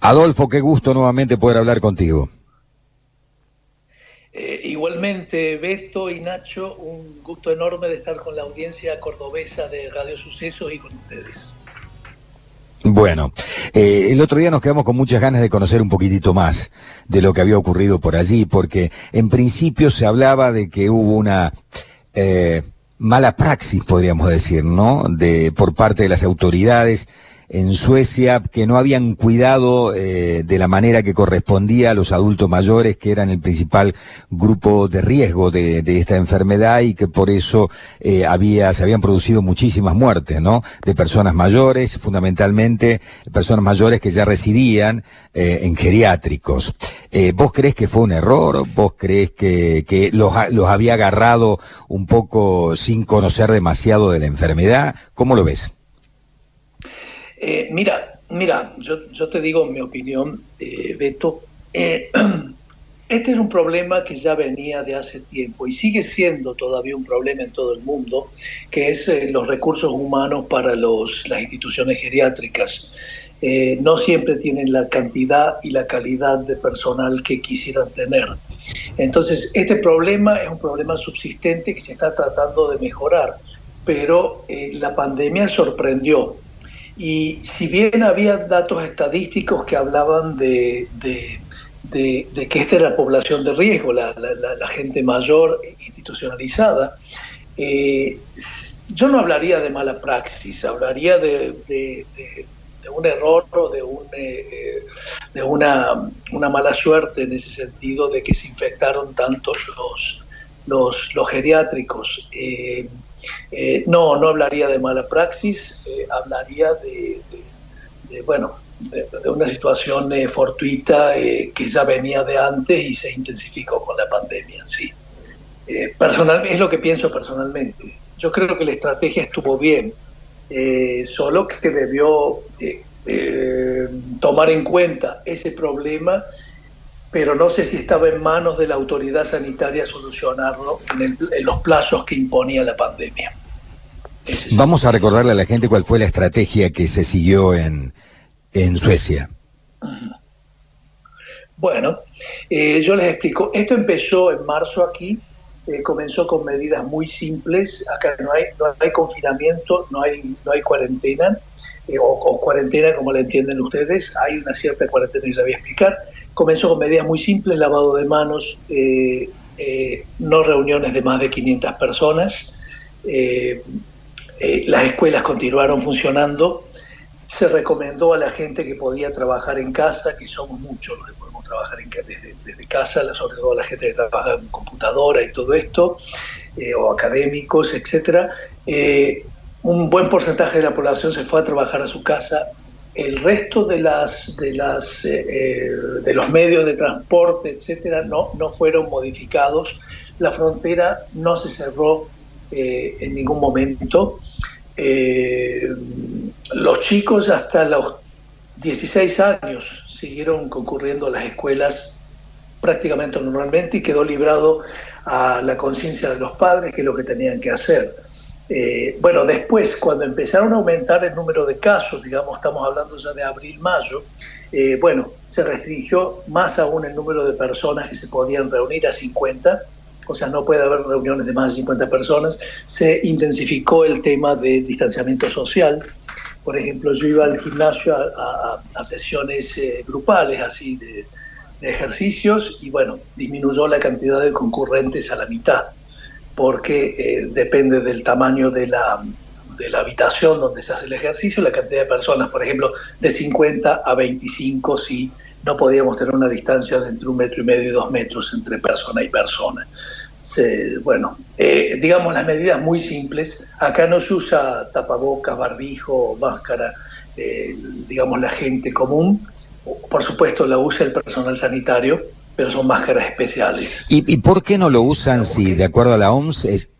Adolfo, qué gusto nuevamente poder hablar contigo. Eh, igualmente, Beto y Nacho, un gusto enorme de estar con la audiencia cordobesa de Radio Sucesos y con ustedes. Bueno, eh, el otro día nos quedamos con muchas ganas de conocer un poquitito más de lo que había ocurrido por allí, porque en principio se hablaba de que hubo una eh, mala praxis, podríamos decir, ¿no? De por parte de las autoridades en Suecia que no habían cuidado eh, de la manera que correspondía a los adultos mayores, que eran el principal grupo de riesgo de, esta enfermedad y que por eso eh, había, se habían producido muchísimas muertes, ¿no? De personas mayores, fundamentalmente personas mayores que ya residían eh, en geriátricos. ¿Vos crees que fue un error? ¿Vos crees que, que los, los había agarrado un poco sin conocer demasiado de la enfermedad? ¿Cómo lo ves? Eh, mira, mira, yo, te digo mi opinión, eh, Beto. Eh, este es un problema que ya venía de hace tiempo y sigue siendo todavía un problema en todo el mundo, que es los recursos humanos para los, las instituciones geriátricas. no siempre tienen la cantidad y la calidad de personal que quisieran tener. Entonces, este problema es un problema subsistente que se está tratando de mejorar, pero la pandemia sorprendió y si bien había datos estadísticos que hablaban de, que esta era la población de riesgo, la, gente mayor institucionalizada, eh, yo no hablaría de mala praxis, hablaría de, un error o de, un, eh, de una, mala suerte en ese sentido de que se infectaron tantos los, los, geriátricos. Eh, eh, no, no hablaría de mala praxis, eh, hablaría de, bueno, de, una situación eh, fortuita que ya venía de antes y se intensificó con la pandemia, sí. es lo que pienso personalmente. Yo creo que la estrategia estuvo bien, solo que debió tomar en cuenta ese problema pero no sé si estaba en manos de la autoridad sanitaria solucionarlo en, los plazos que imponía la pandemia. Vamos a recordarle a la gente cuál fue la estrategia que se siguió en, en Suecia. Bueno, eh, yo les explico. Esto empezó en marzo aquí, eh, comenzó con medidas muy simples. Acá no hay, no hay confinamiento, no hay, no hay cuarentena, eh, o, o, cuarentena como la entienden ustedes. Hay una cierta cuarentena que se voy a explicar Comenzó con medidas muy simples, lavado de manos, eh, eh, no reuniones de más de 500 personas. Eh, las escuelas continuaron funcionando. Se recomendó a la gente que podía trabajar en casa, que somos muchos los que podemos trabajar en, desde, casa, sobre todo la gente que trabaja en computadora y todo esto, o académicos, etcétera. un buen porcentaje de la población se fue a trabajar a su casa el resto de las de las eh, eh, de los medios de transporte etcétera no no fueron modificados. La frontera no se cerró eh, en ningún momento. Los chicos hasta los 16 años siguieron concurriendo a las escuelas prácticamente normalmente y quedó librado a la conciencia de los padres que es lo que tenían que hacer eh, bueno, después, cuando empezaron a aumentar el número de casos, digamos, estamos hablando ya de abril-mayo, eh, bueno, se restringió más aún el número de personas que se podían reunir a 50, o sea, no puede haber reuniones de más de 50 personas, se intensificó el tema de distanciamiento social, por ejemplo, yo iba al gimnasio a, sesiones eh, grupales, así, de ejercicios, y bueno, disminuyó la cantidad de concurrentes a la mitad porque eh, depende del tamaño de la, de la habitación donde se hace el ejercicio, la cantidad de personas, por ejemplo, de 50 a 25, si no podíamos tener una distancia de entre un metro y medio y dos metros entre persona y persona. bueno, eh, digamos las medidas muy simples. Acá no se usa tapabocas, barbijo, máscara, eh, digamos la gente común. Por supuesto la usa el personal sanitario, pero son máscaras especiales. ¿Y, por qué no lo usan si, de acuerdo a la OMS, es,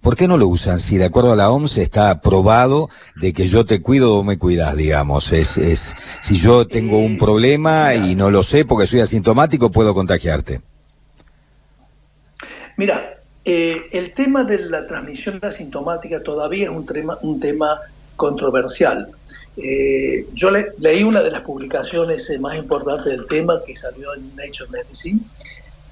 ¿por qué no lo usan si, de acuerdo a la OMS, está probado de que yo te cuido o me cuidas, digamos? Es, es, si yo tengo un problema y no lo sé porque soy asintomático, puedo contagiarte. Mira, eh, el tema de la transmisión asintomática todavía es un tema, un tema controversial. Eh, yo leí una de las publicaciones eh, más importantes del tema que salió en Nature Medicine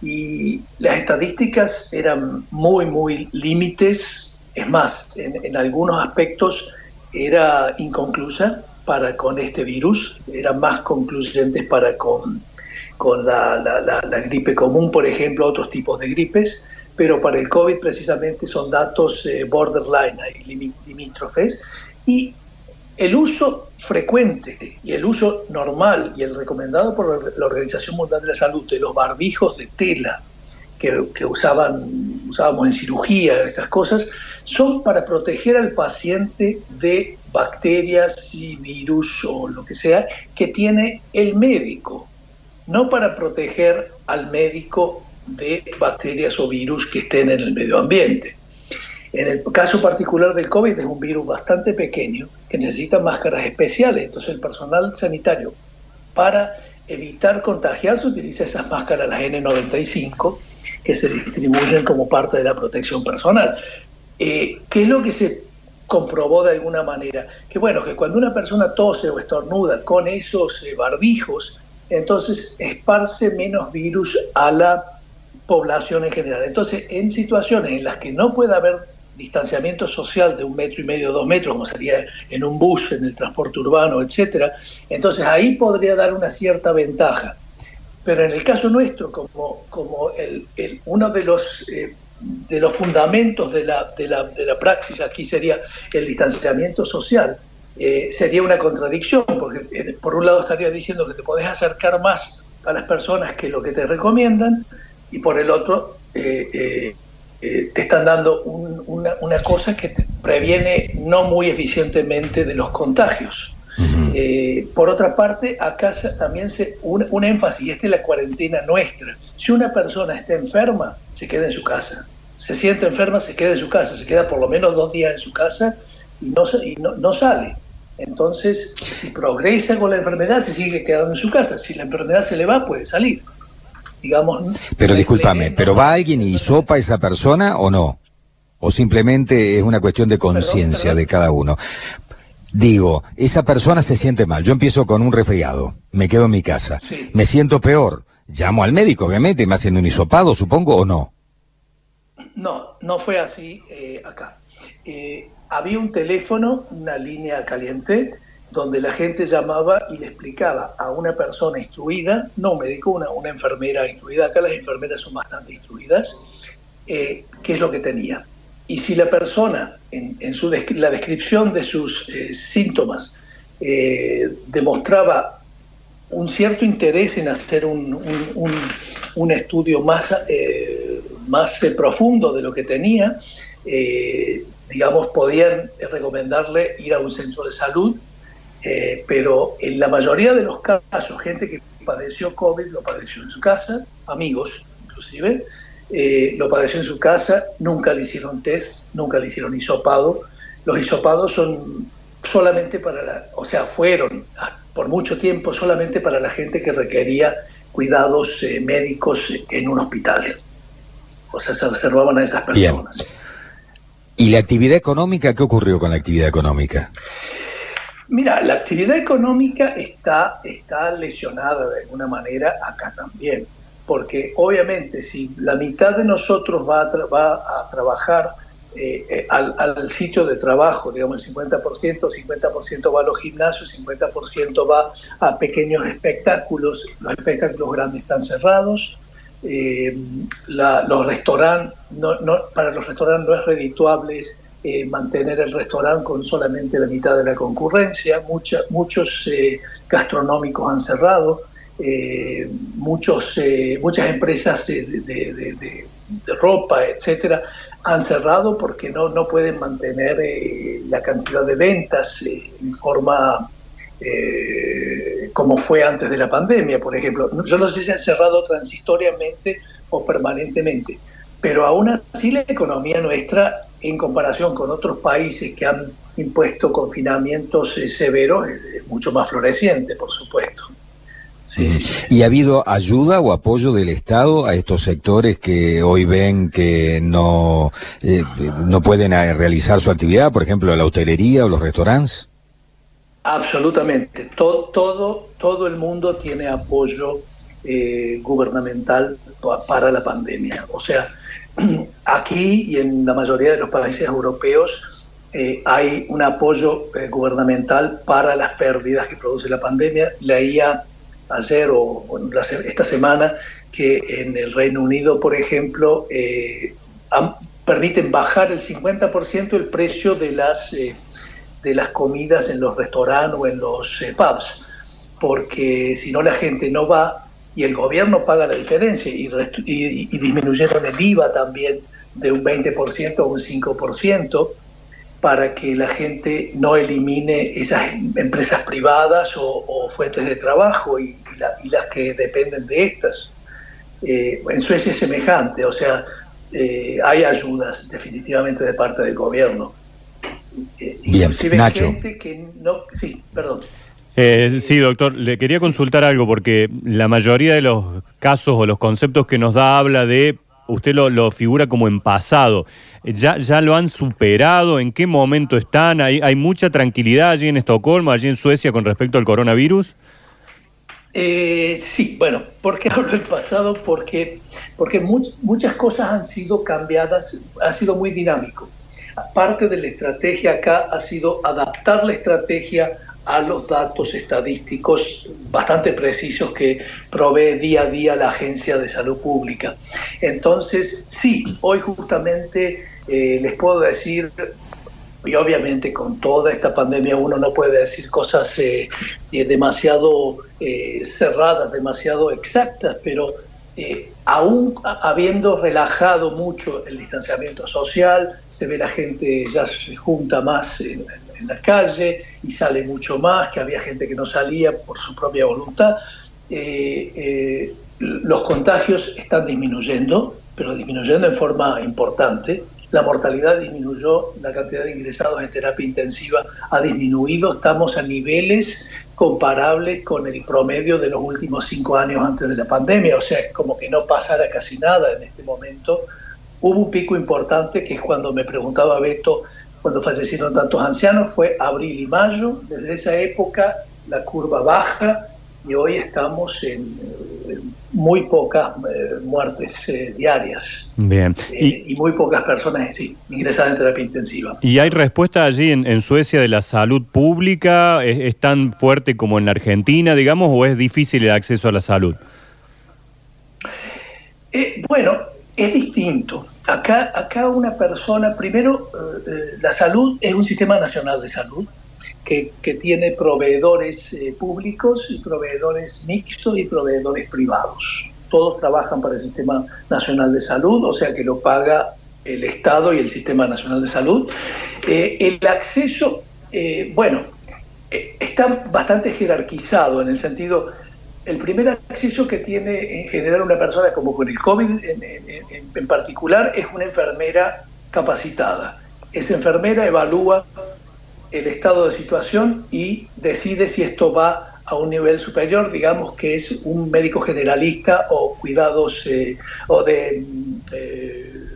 y las estadísticas eran muy, muy límites. Es más, en, algunos aspectos era inconclusa para con este virus, eran más concluyentes para con, con la, la, gripe común, por ejemplo, otros tipos de gripes, pero para el COVID precisamente son datos eh, borderline, limítrofes, y el uso frecuente y el uso normal y el recomendado por la Organización Mundial de la Salud de los barbijos de tela que, usaban, usábamos en cirugía, esas cosas, son para proteger al paciente de bacterias y virus o lo que sea que tiene el médico, no para proteger al médico de bacterias o virus que estén en el medio ambiente. En el caso particular del COVID es un virus bastante pequeño que necesita máscaras especiales, entonces el personal sanitario para evitar contagiarse utiliza esas máscaras, las N95, que se distribuyen como parte de la protección personal. Eh, ¿Qué es lo que se comprobó de alguna manera? Que bueno, que cuando una persona tose o estornuda con esos eh, barbijos, entonces esparce menos virus a la población en general. Entonces, en situaciones en las que no puede haber distanciamiento social de un metro y medio, dos metros, como sería en un bus, en el transporte urbano, etcétera, entonces ahí podría dar una cierta ventaja. Pero en el caso nuestro, como, como el, uno de los, eh, de los fundamentos de la, de, la, de la praxis aquí sería el distanciamiento social, eh, sería una contradicción, porque eh, por un lado estaría diciendo que te podés acercar más a las personas que lo que te recomiendan, y por el otro eh, te están dando una, cosa que te previene no muy eficientemente de los contagios. Eh, por otra parte, acá también se, un, énfasis, y esta es la cuarentena nuestra. Si una persona está enferma, se queda en su casa. Se siente enferma, se queda en su casa. Se queda por lo menos dos días en su casa y no, y no, no sale. Entonces, si progresa con la enfermedad, se sigue quedando en su casa. Si la enfermedad se le va, puede salir digamos. Pero discúlpame, ¿pero va alguien y sopa a esa persona o no? ¿O simplemente es una cuestión de conciencia de cada uno? Digo, esa persona se siente mal. Yo empiezo con un resfriado, me quedo en mi casa. Me siento peor. Llamo al médico, obviamente, me hacen un hisopado, supongo, o no. No, no fue así eh, acá. Eh, había un teléfono, una línea caliente, donde la gente llamaba y le explicaba a una persona instruida, no un médico, una, una enfermera instruida, acá las enfermeras son bastante instruidas, eh, qué es lo que tenía. Y si la persona, en, su la descripción de sus eh, síntomas, eh, demostraba un cierto interés en hacer un, un, estudio más, más profundo de lo que tenía, digamos, podían recomendarle ir a un centro de salud eh, pero en la mayoría de los casos, gente que padeció COVID lo padeció en su casa, amigos inclusive, eh, lo padeció en su casa, nunca le hicieron test, nunca le hicieron hisopado. Los hisopados son solamente para la, o sea, fueron por mucho tiempo solamente para la gente que requería cuidados eh, médicos en un hospital. O sea, se reservaban a esas personas. ¿Y la actividad económica? ¿Qué ocurrió con la actividad económica? Mira, la actividad económica está, está lesionada de alguna manera acá también, porque obviamente si la mitad de nosotros va a, va a trabajar eh, eh, al, sitio de trabajo, digamos el 50%, 50% va a los gimnasios, 50% va a pequeños espectáculos, los espectáculos grandes están cerrados, eh, los restaurantes, no, para los restaurantes no es redituable eh, mantener el restaurante con solamente la mitad de la concurrencia, muchos eh, gastronómicos han cerrado, eh, muchos, muchas empresas de, ropa, etcétera, han cerrado porque no, no pueden mantener la cantidad de ventas en forma como fue antes de la pandemia, por ejemplo. Yo no sé si han cerrado transitoriamente o permanentemente, pero aún así la economía nuestra en comparación con otros países que han impuesto confinamientos eh, severos, es mucho más floreciente, por supuesto. ¿Y ha habido ayuda o apoyo del Estado a estos sectores que hoy ven que no, eh, no pueden eh, realizar su actividad, por ejemplo, la hostelería o los restaurantes? Absolutamente. Todo, todo, todo el mundo tiene apoyo eh, gubernamental para la pandemia. O sea, aquí y en la mayoría de los países europeos eh, hay un apoyo eh, gubernamental para las pérdidas que produce la pandemia. Leía ayer o esta semana que en el Reino Unido, por ejemplo, permiten bajar el 50% el precio de las de las comidas en los restaurantes o en los eh, pubs, porque si no la gente no va y el gobierno paga la diferencia y, y, disminuyeron el IVA también de un 20% a un 5% para que la gente no elimine esas empresas privadas o, fuentes de trabajo y, las que dependen de estas. Eh, en Suecia es semejante, o sea, eh, hay ayudas definitivamente de parte del gobierno. Bien, Nacho. sí, perdón. Eh, sí, doctor, le quería consultar algo porque la mayoría de los casos o los conceptos que nos da habla de, usted lo, figura como en pasado. ¿Ya, ¿Ya lo han superado? ¿En qué momento están? ¿Hay, ¿Hay mucha tranquilidad allí en Estocolmo, allí en Suecia con respecto al coronavirus? Eh, sí, bueno, ¿por qué hablo del pasado? Porque, porque muchas cosas han sido cambiadas, ha sido muy dinámico parte de la estrategia acá ha sido adaptar la estrategia a los datos estadísticos bastante precisos que provee día a día la Agencia de Salud Pública. Entonces, sí, hoy justamente eh, les puedo decir, y obviamente con toda esta pandemia uno no puede decir cosas eh, eh, demasiado cerradas, demasiado exactas, pero aún habiendo relajado mucho el distanciamiento social, se ve la gente ya se junta más en, la calle y sale mucho más, que había gente que no salía por su propia voluntad. Eh, eh, los contagios están disminuyendo, pero disminuyendo en forma importante. La mortalidad disminuyó, la cantidad de ingresados en terapia intensiva ha disminuido, estamos a niveles comparables con el promedio de los últimos cinco años antes de la pandemia, o sea, es como que no pasara casi nada en este momento. Hubo un pico importante que es cuando me preguntaba Beto, cuando fallecieron tantos ancianos, fue abril y mayo, desde esa época la curva baja y hoy estamos en, muy pocas eh, muertes eh, diarias. Bien. Eh, y, muy pocas personas sí, ingresadas en terapia intensiva. ¿Y hay respuesta allí en, Suecia de la salud pública? ¿Es, tan fuerte como en la Argentina, digamos, o es difícil el acceso a la salud? bueno, es distinto. Acá, acá una persona, primero, la salud es un sistema nacional de salud que, tiene proveedores eh, públicos proveedores mixtos y proveedores privados. Todos trabajan para el Sistema Nacional de Salud, o sea que lo paga el Estado y el Sistema Nacional de Salud. Eh, el acceso, eh, bueno, está bastante jerarquizado en el sentido, el primer acceso que tiene en general una persona como con el COVID en particular es una enfermera capacitada. Esa enfermera evalúa el estado de situación y decide si esto va a un nivel superior, digamos que es un médico generalista o cuidados eh, o de... Eh,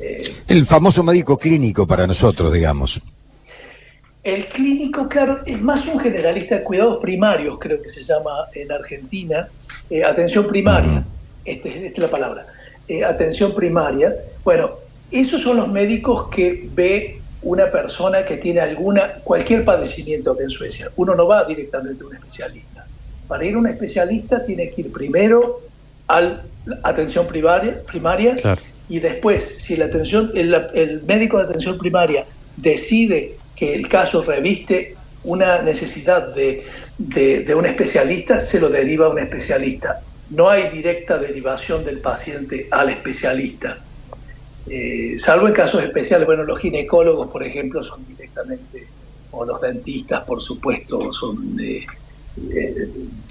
eh, el famoso médico clínico para nosotros, digamos. El clínico, claro, es más un generalista de cuidados primarios, creo que se llama en Argentina, atención primaria, esta, es la palabra, atención primaria. Bueno, esos son los médicos que ve una persona que tiene alguna, cualquier padecimiento que en Suecia. Uno no va directamente a un especialista. Para ir a un especialista tiene que ir primero a la atención primaria, primaria y después, si la atención, el, médico de atención primaria decide que el caso reviste una necesidad de, de, un especialista, se lo deriva a un especialista. No hay directa derivación del paciente al especialista. Eh, salvo en casos especiales, bueno, los ginecólogos, por ejemplo, son directamente, o los dentistas, por supuesto, son de,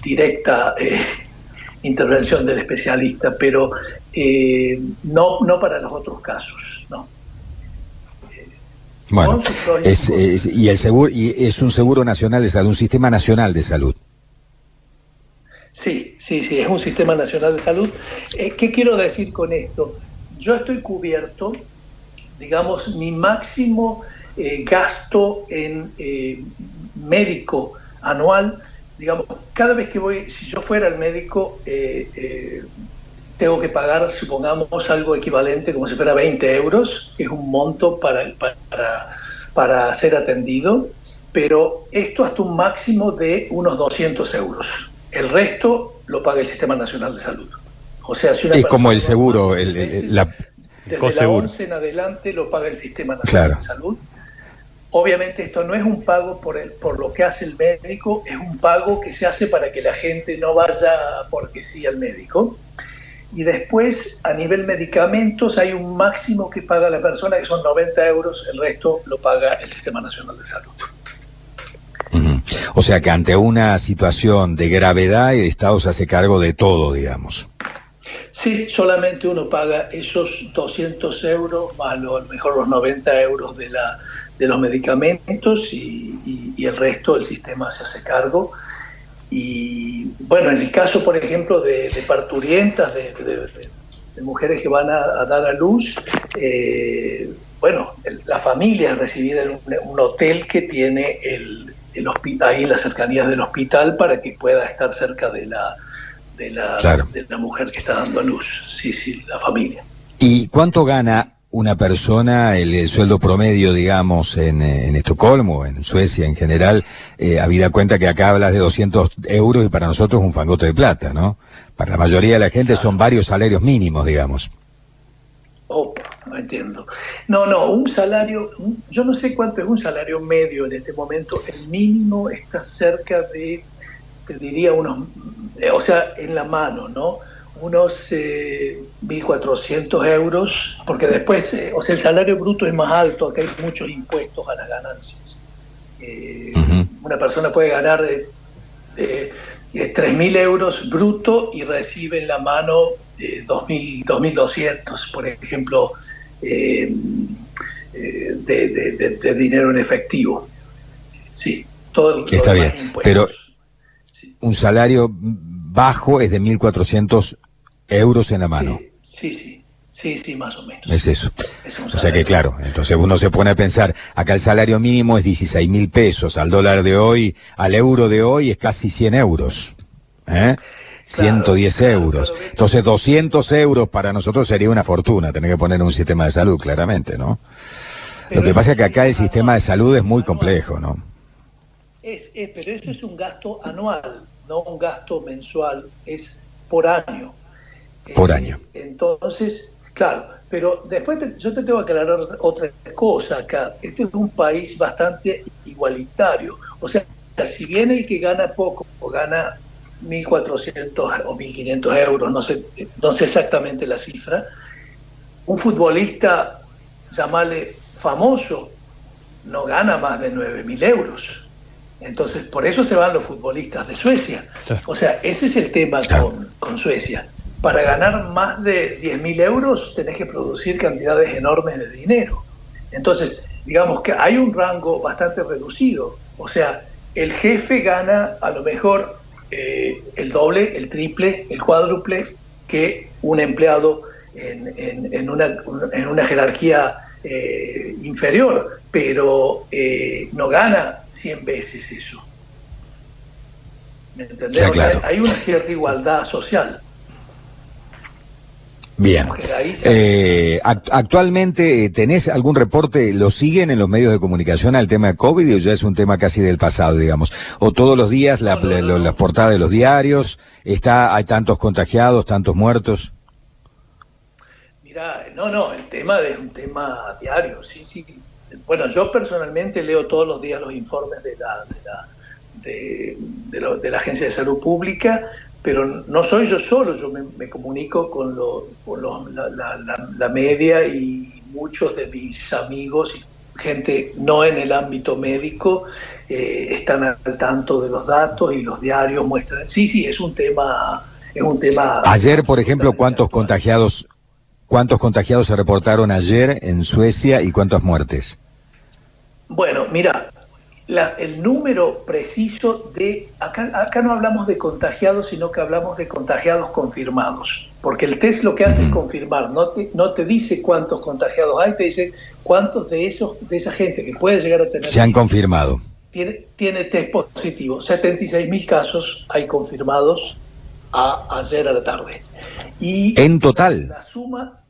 directa eh, intervención del especialista, pero eh, no, no para los otros casos, ¿no? Bueno, y el seguro y es un seguro nacional de salud, un sistema nacional de salud. Sí, sí, sí, es un sistema nacional de salud. ¿Qué quiero decir con esto? yo estoy cubierto, digamos, mi máximo eh, gasto en eh, médico anual, digamos, cada vez que voy, si yo fuera el médico, eh, eh, tengo que pagar, supongamos, algo equivalente como si fuera 20 euros, que es un monto para, para, para ser atendido, pero esto hasta un máximo de unos 200 euros. El resto lo paga el Sistema Nacional de Salud. O sea, si una es como el seguro, el, la... Desde la 11 en adelante lo paga el Sistema Nacional de Salud. Obviamente esto no es un pago por, el, por lo que hace el médico, es un pago que se hace para que la gente no vaya porque sí al médico. Y después, a nivel medicamentos, hay un máximo que paga la persona, que son 90 euros, el resto lo paga el Sistema Nacional de Salud. O sea que ante una situación de gravedad, el Estado se hace cargo de todo, digamos. Sí, solamente uno paga esos 200 euros más lo, a lo mejor los 90 euros de, la, de los medicamentos y, el resto el sistema se hace cargo. Y bueno, en el caso, por ejemplo, de, parturientas, de, mujeres que van a, dar a luz, eh, bueno, la familia es recibida en un hotel que tiene el, el ahí en las cercanías del hospital para que pueda estar cerca de la, de la, de la mujer que está dando a luz. Sí, sí, la familia. ¿Y cuánto gana una persona, el, sueldo promedio, digamos, en, en, Estocolmo, en Suecia en general, eh, habida cuenta que acá hablas de 200 euros y para nosotros un fangote de plata, ¿no? Para la mayoría de la gente son varios salarios mínimos, digamos. Opa, no entiendo. No, no, un salario, yo no sé cuánto es un salario medio en este momento, el mínimo está cerca de, te diría unos, eh, o sea, en la mano, ¿no? Unos 1.400 eh, euros, porque después, eh, o sea, el salario bruto es más alto, acá hay muchos impuestos a las ganancias. Una persona puede ganar de, 3.000 euros bruto y recibe en la mano 2.200, por ejemplo, eh, eh, de, dinero en efectivo. Sí, todo, Está bien, pero un salario bajo es de 1.400 euros en la mano. Sí, sí. Sí, sí, más o menos. Es eso. o sea que claro, entonces uno se pone a pensar, acá el salario mínimo es 16 mil pesos, al dólar de hoy, al euro de hoy es casi 100 euros. ¿eh? 110 euros. Entonces, 200 euros para nosotros sería una fortuna tener que poner un sistema de salud, claramente, ¿no? Lo que pasa es que acá el sistema de salud es muy complejo, ¿no? Es, pero eso es un gasto anual, no un gasto mensual, es por año. Por eh, año. Entonces, claro, pero después yo te tengo que aclarar otra cosa acá. Este es un país bastante igualitario. O sea, si bien el que gana poco o gana 1.400 o 1.500 euros, no sé, no sé exactamente la cifra, un futbolista, llamarle famoso, no gana más de 9.000 euros. Entonces, por eso se van los futbolistas de Suecia. O sea, ese es el tema con, con Suecia. Para ganar más de 10.000 euros tenés que producir cantidades enormes de dinero. Entonces, digamos que hay un rango bastante reducido. O sea, el jefe gana a lo mejor eh, el doble, el triple, el cuádruple que un empleado en, una, jerarquía eh, inferior, pero eh, no gana 100 veces eso. ¿Me entendés? hay una cierta igualdad social. Bien. Eh, actualmente, eh, ¿tenés algún reporte? ¿Lo siguen en los medios de comunicación al tema de COVID o ya es un tema casi del pasado, digamos? ¿O todos los días la, las portadas de los diarios? está ¿Hay tantos contagiados, tantos muertos? Mira, no, no, el tema es un tema diario, sí, sí. Bueno, yo personalmente leo todos los días los informes de la, de la, de, de la Agencia de Salud Pública pero no soy yo solo, yo me, comunico con, la, media y muchos de mis amigos y gente no en el ámbito médico eh, están al tanto de los datos y los diarios muestran. Sí, sí, es un tema, es un tema. Ayer, por ejemplo, cuántos contagiados, cuántos contagiados se reportaron ayer en Suecia y cuántas muertes. Bueno, mira, el número preciso de, acá, acá no hablamos de contagiados, sino que hablamos de contagiados confirmados, porque el test lo que hace es confirmar, no te, no te dice cuántos contagiados hay, te dice cuántos de esos de esa gente que puede llegar a tener... Se han confirmado. tiene, tiene test positivo. 76 mil casos hay confirmados a ayer a la tarde. Y en total. La suma,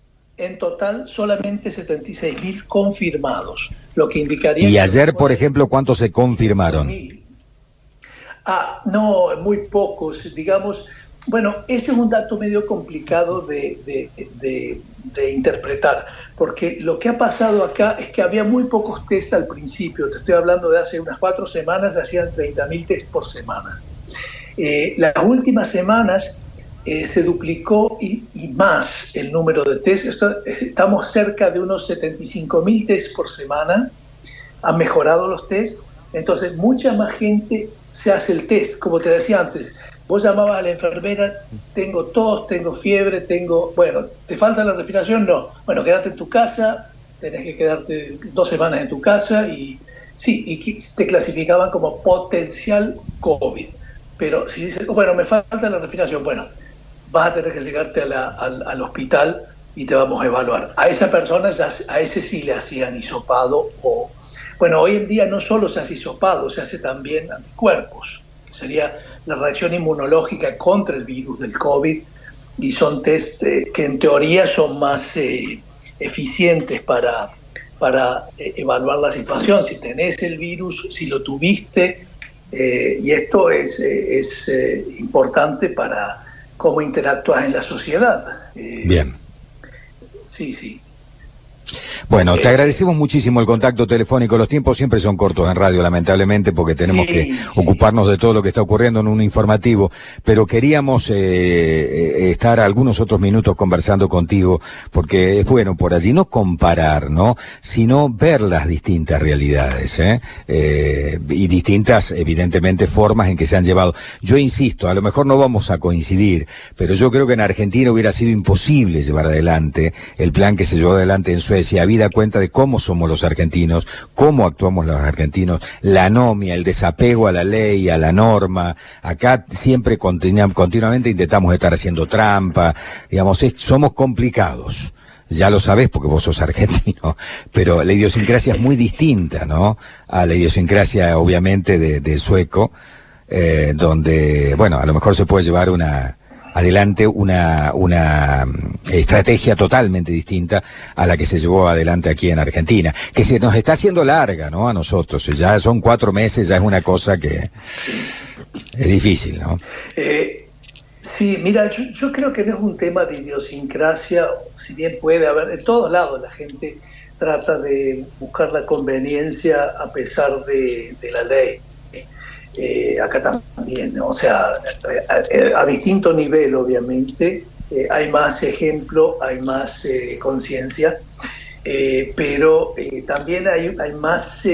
en total, solamente 76 mil confirmados, lo que indicaría... ¿Y ayer, por ejemplo, cuántos se confirmaron? Ah, no, muy pocos, digamos... Bueno, ese es un dato medio complicado de, de, interpretar, porque lo que ha pasado acá es que había muy pocos test al principio, te estoy hablando de hace unas cuatro semanas, hacían 30.000 test por semana. Eh, las últimas semanas eh, se duplicó y, más el número de test. Estamos cerca de unos 75 mil test por semana. Han mejorado los test. Entonces, mucha más gente se hace el test. Como te decía antes, vos llamabas a la enfermera, tengo tos, tengo fiebre, tengo, bueno, ¿te falta la respiración? No. Bueno, quédate en tu casa, tenés que quedarte dos semanas en tu casa y sí, y te clasificaban como potencial COVID. Pero si dices, bueno, me falta la respiración, bueno, vas a tener que llegarte al, hospital y te vamos a evaluar. A esa persona, a ese sí le hacían hisopado o... Bueno, hoy en día no solo se hace hisopado, se hace también anticuerpos. Sería la reacción inmunológica contra el virus del COVID y son test eh, que en teoría son más eh, eficientes para, para eh, evaluar la situación. Si tenés el virus, si lo tuviste, y esto es, es importante para cómo interactúas en la sociedad. Bien. Sí, sí. Bueno, te agradecemos muchísimo el contacto telefónico. Los tiempos siempre son cortos en radio, lamentablemente, porque tenemos que ocuparnos de todo lo que está ocurriendo en un informativo. Pero queríamos eh, eh, estar algunos otros minutos conversando contigo, porque es bueno por allí no comparar, ¿no? Sino ver las distintas realidades, ¿eh? eh y distintas, evidentemente, formas en que se han llevado. Yo insisto, a lo mejor no vamos a coincidir, pero yo creo que en Argentina hubiera sido imposible llevar adelante el plan que se llevó adelante en Suecia habida cuenta de cómo somos los argentinos, cómo actuamos los argentinos, la anomia, el desapego a la ley, a la norma. Acá siempre continuamente intentamos estar haciendo trampa, digamos, somos complicados. Ya lo sabes porque vos sos argentino, pero la idiosincrasia es muy distinta, ¿no? A la idiosincrasia, obviamente, del sueco, eh, donde, bueno, a lo mejor se puede llevar una, adelante una, una mm, estrategia totalmente distinta a la que se llevó adelante aquí en Argentina, que se nos está haciendo larga, ¿no? A nosotros, ya son cuatro meses, ya es una cosa que es difícil, ¿no? Eh, sí, mira, yo, creo que no es un tema de idiosincrasia, si bien puede haber, en todos lados la gente trata de buscar la conveniencia a pesar de la ley eh, acá también, o sea, a, distinto nivel obviamente, eh, hay más ejemplo, hay más eh, conciencia, pero también hay, hay más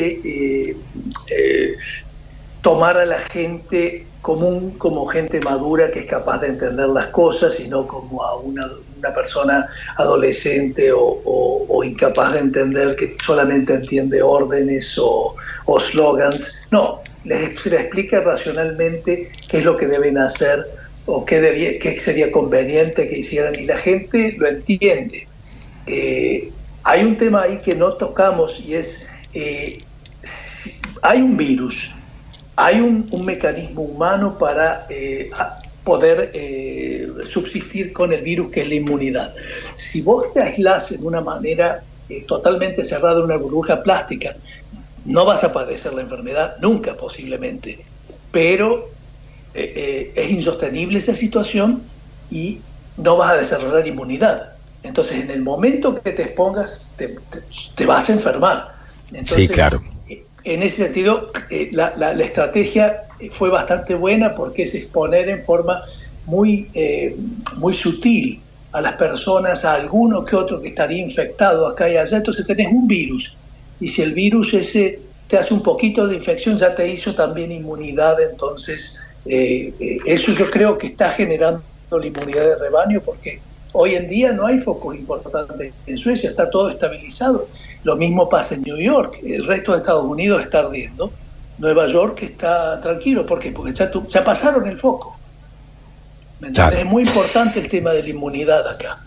tomar a la gente común como gente madura que es capaz de entender las cosas y no como a una, una persona adolescente o, incapaz de entender que solamente entiende órdenes o, o slogans. No, se les explica racionalmente qué es lo que deben hacer o qué, qué sería conveniente que hicieran y la gente lo entiende. Eh, hay un tema ahí que no tocamos y es, eh, hay un virus, hay un, mecanismo humano para eh, poder subsistir con el virus que es la inmunidad. Si vos te aislás de una manera totalmente cerrada en una burbuja plástica, no vas a padecer la enfermedad nunca posiblemente, pero eh, eh, es insostenible esa situación y no vas a desarrollar inmunidad. Entonces, en el momento que te expongas, te, vas a enfermar. sí, claro. En ese sentido, eh, la, estrategia fue bastante buena porque es exponer en forma muy, muy sutil a las personas, a alguno que otro que estaría infectado acá y allá. Entonces tenés un virus y si el virus ese te hace un poquito de infección, ya te hizo también inmunidad, entonces eh, eh, eso yo creo que está generando la inmunidad de rebaño porque hoy en día no hay focos importantes en Suecia, está todo estabilizado. Lo mismo pasa en New York, el resto de Estados Unidos está ardiendo, Nueva York está tranquilo, ¿por qué? Porque ya, ya pasaron el foco. Es muy importante el tema de la inmunidad acá.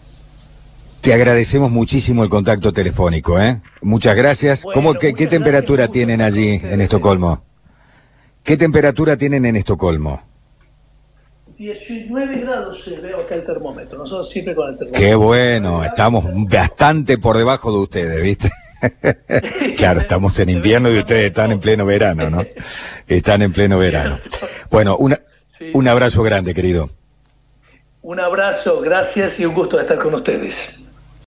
Te agradecemos muchísimo el contacto telefónico, ¿eh? Muchas gracias. ¿Cómo, qué, temperatura tienen allí en Estocolmo? ¿Qué temperatura tienen en Estocolmo? 19 grados se veo acá el termómetro. Nosotros siempre con el termómetro. Qué bueno, estamos bastante por debajo de ustedes, ¿viste? claro, estamos en invierno y ustedes están en pleno verano, ¿no? Están en pleno verano. Bueno, una, un abrazo grande, querido. Un abrazo, gracias y un gusto de estar con ustedes.